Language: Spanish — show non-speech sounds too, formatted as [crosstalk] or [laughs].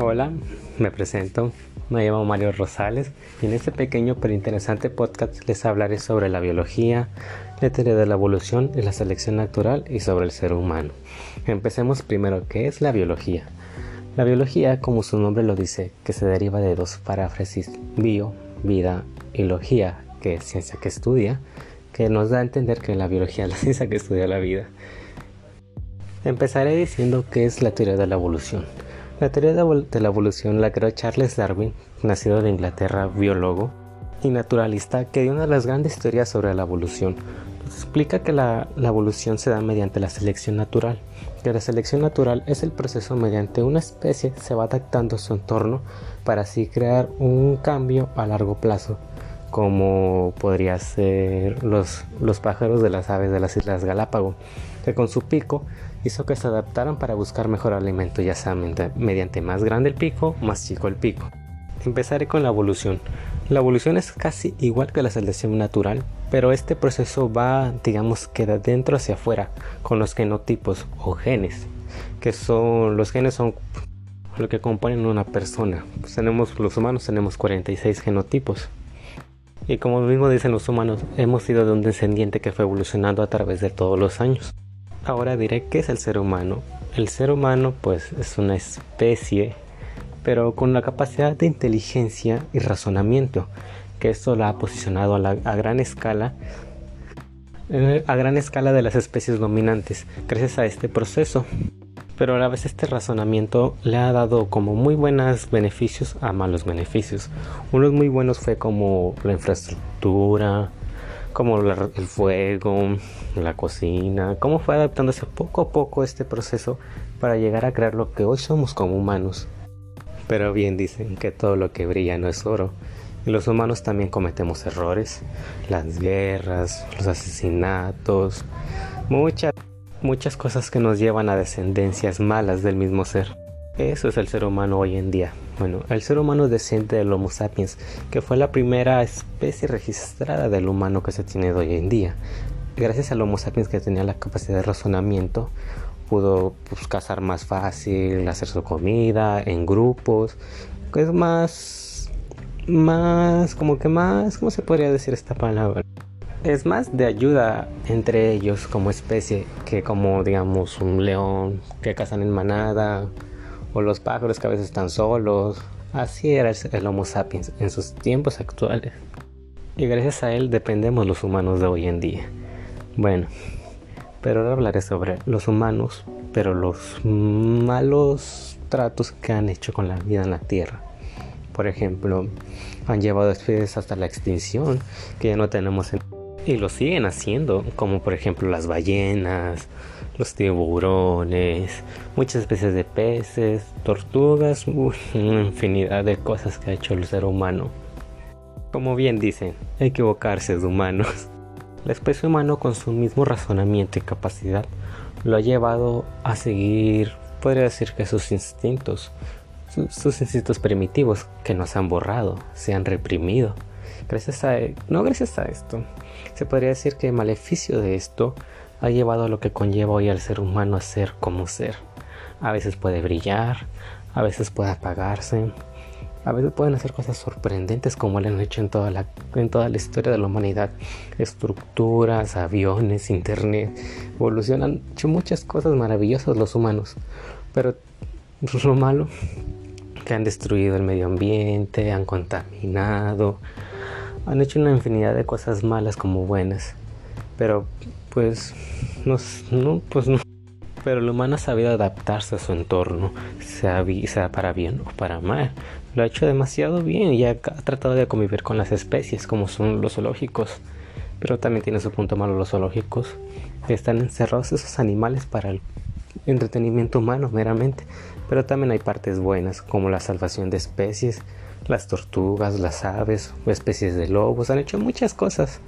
Hola, me presento, me llamo Mario Rosales y en este pequeño pero interesante podcast les hablaré sobre la biología, la teoría de la evolución y la selección natural y sobre el ser humano. Empecemos primero, ¿qué es la biología? La biología, como su nombre lo dice, que se deriva de dos paráfrasis, bio, vida y logía, que es ciencia que estudia, que nos da a entender que la biología [laughs] es la ciencia que estudia la vida. Empezaré diciendo qué es la teoría de la evolución. La teoría de la evolución la creó Charles Darwin, nacido de Inglaterra, biólogo y naturalista, que dio una de las grandes teorías sobre la evolución. explica que la, la evolución se da mediante la selección natural, que la selección natural es el proceso mediante una especie se va adaptando a su entorno para así crear un cambio a largo plazo como podría ser los, los pájaros de las aves de las Islas Galápagos, que con su pico hizo que se adaptaran para buscar mejor alimento, ya sea mediante más grande el pico, más chico el pico. Empezaré con la evolución. La evolución es casi igual que la selección natural, pero este proceso va, digamos, que de dentro hacia afuera, con los genotipos o genes, que son los genes son lo que componen una persona. Pues tenemos los humanos tenemos 46 genotipos. Y como mismo dicen los humanos, hemos sido de un descendiente que fue evolucionando a través de todos los años. Ahora diré qué es el ser humano. El ser humano pues es una especie pero con la capacidad de inteligencia y razonamiento, que esto la ha posicionado a, a gran escala eh, a gran escala de las especies dominantes gracias a este proceso. Pero a la vez este razonamiento le ha dado como muy buenos beneficios a malos beneficios. Unos muy buenos fue como la infraestructura, como el fuego, la cocina, cómo fue adaptándose poco a poco este proceso para llegar a crear lo que hoy somos como humanos. Pero bien dicen que todo lo que brilla no es oro. Y los humanos también cometemos errores, las guerras, los asesinatos, muchas, muchas cosas que nos llevan a descendencias malas del mismo ser. Eso es el ser humano hoy en día. Bueno, el ser humano desciende del Homo sapiens, que fue la primera especie registrada del humano que se tiene hoy en día. Gracias al Homo sapiens que tenía la capacidad de razonamiento, pudo pues, cazar más fácil, hacer su comida en grupos. Es más, más, como que más, ¿cómo se podría decir esta palabra? Es más de ayuda entre ellos como especie que como digamos un león que cazan en manada o los pájaros que a veces están solos. Así era el Homo sapiens en sus tiempos actuales. Y gracias a él dependemos los humanos de hoy en día. Bueno, pero ahora hablaré sobre los humanos, pero los malos tratos que han hecho con la vida en la Tierra. Por ejemplo, han llevado especies hasta la extinción que ya no tenemos en... y lo siguen haciendo, como por ejemplo las ballenas, los tiburones, muchas especies de peces, tortugas, una infinidad de cosas que ha hecho el ser humano. Como bien dicen, equivocarse de humanos. [laughs] La especie humana con su mismo razonamiento y capacidad lo ha llevado a seguir, podría decir que sus instintos, sus instintos primitivos que no se han borrado, se han reprimido. Gracias a, no gracias a esto, se podría decir que el maleficio de esto ha llevado a lo que conlleva hoy al ser humano a ser como ser. A veces puede brillar, a veces puede apagarse, a veces pueden hacer cosas sorprendentes como lo han hecho en toda la, en toda la historia de la humanidad. Estructuras, aviones, internet, evolucionan, han hecho muchas cosas maravillosas los humanos. Pero lo malo, que han destruido el medio ambiente, han contaminado, han hecho una infinidad de cosas malas como buenas. Pero pues no, pues no. Pero el humano ha sabido adaptarse a su entorno, sea, sea para bien o para mal. Lo ha hecho demasiado bien y ha, tratado de convivir con las especies como son los zoológicos. Pero también tiene su punto malo los zoológicos. Están encerrados esos animales para el entretenimiento humano meramente. Pero también hay partes buenas como la salvación de especies, las tortugas, las aves especies de lobos. Han hecho muchas cosas.